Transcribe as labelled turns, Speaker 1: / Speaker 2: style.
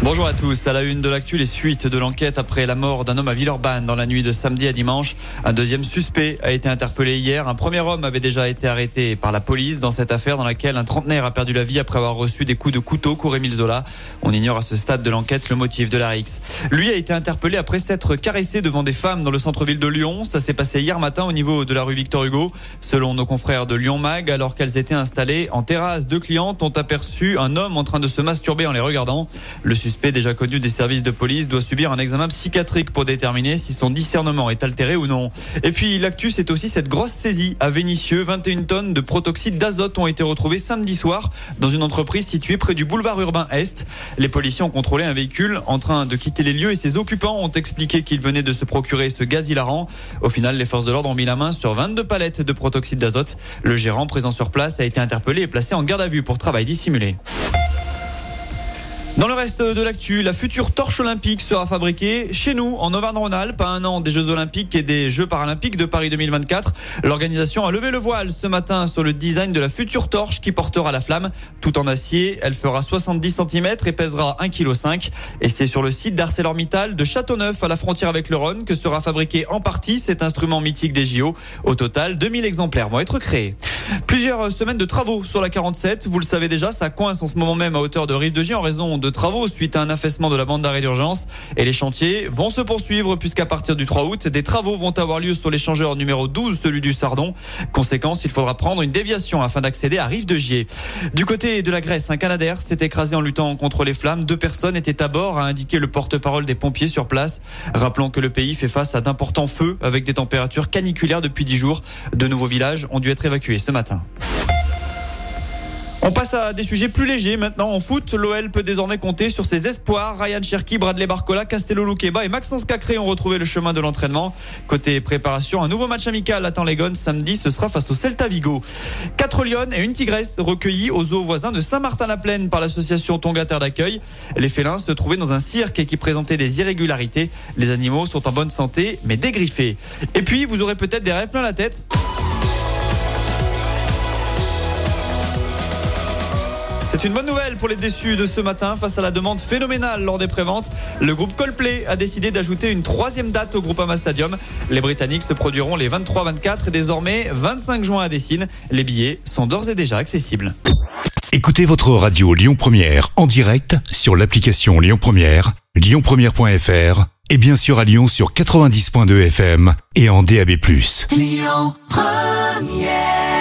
Speaker 1: Bonjour à tous. À la une de l'actu, les suites de l'enquête après la mort d'un homme à Villeurbanne dans la nuit de samedi à dimanche. Un deuxième suspect a été interpellé hier. Un premier homme avait déjà été arrêté par la police dans cette affaire dans laquelle un trentenaire a perdu la vie après avoir reçu des coups de couteau cour Émile Zola. On ignore à ce stade de l'enquête le motif de la rixe. Lui a été interpellé après s'être caressé devant des femmes dans le centre-ville de Lyon. Ça s'est passé hier matin au niveau de la rue Victor Hugo. Selon nos confrères de Lyon Mag, alors qu'elles étaient installées en terrasse, deux clientes ont aperçu un homme en train de se masturber en les regardant. Déjà connu des services de police doit subir un examen psychiatrique pour déterminer si son discernement est altéré ou non. Et puis l'actu, c'est aussi cette grosse saisie à Vénissieux. 21 tonnes de protoxyde d'azote ont été retrouvées samedi soir dans une entreprise située près du boulevard urbain Est. Les policiers ont contrôlé un véhicule en train de quitter les lieux et ses occupants ont expliqué qu'ils venaient de se procurer ce gaz hilarant. Au final, les forces de l'ordre ont mis la main sur 22 palettes de protoxyde d'azote. Le gérant présent sur place a été interpellé et placé en garde à vue pour travail dissimulé. Dans le reste de l'actu, la future torche olympique sera fabriquée chez nous, en Auvergne-Rhône-Alpes, à un an des Jeux olympiques et des Jeux paralympiques de Paris 2024. L'organisation a levé le voile ce matin sur le design de la future torche qui portera la flamme. Tout en acier, elle fera 70 cm et pèsera 1,5 kg. Et c'est sur le site d'ArcelorMittal de Châteauneuf, à la frontière avec le Rhône, que sera fabriqué en partie cet instrument mythique des JO. Au total, 2000 exemplaires vont être créés. Plusieurs semaines de travaux sur la 47. Vous le savez déjà, ça coince en ce moment même à hauteur de Rive de Gier en raison de travaux suite à un affaissement de la bande d'arrêt d'urgence. Et les chantiers vont se poursuivre puisqu'à partir du 3 août, des travaux vont avoir lieu sur l'échangeur numéro 12, celui du Sardon. Conséquence, il faudra prendre une déviation afin d'accéder à Rive de Gier. Du côté de la Grèce, un Canadair s'est écrasé en luttant contre les flammes. Deux personnes étaient à bord, a indiqué le porte-parole des pompiers sur place. Rappelons que le pays fait face à d'importants feux avec des températures caniculaires depuis 10 jours. De nouveaux villages ont dû être évacués ce matin. On passe à des sujets plus légers maintenant. En foot, l'OL peut désormais compter sur ses espoirs. Ryan Cherki, Bradley Barcola, Castello Luqueba et Maxence Cacré ont retrouvé le chemin de l'entraînement. Côté préparation, un nouveau match amical attend les Gones samedi. Ce sera face au Celta Vigo. Quatre Lyon et une Tigresse recueillis aux eaux voisins de Saint-Martin-la-Plaine par l'association Tonga Terre d'accueil. Les félins se trouvaient dans un cirque qui présentait des irrégularités. Les animaux sont en bonne santé mais dégriffés. Et puis, vous aurez peut-être des rêves plein la tête. C'est une bonne nouvelle pour les déçus de ce matin face à la demande phénoménale lors des préventes. Le groupe Coldplay a décidé d'ajouter une troisième date au Groupama Stadium. Les Britanniques se produiront les 23, 24 et désormais 25 juin à Dessine. Les billets sont d'ores et déjà accessibles.
Speaker 2: Écoutez votre radio Lyon Première en direct sur l'application Lyon Première, lyonpremière.fr et bien sûr à Lyon sur 90.2 FM et en DAB+.
Speaker 3: Lyon Première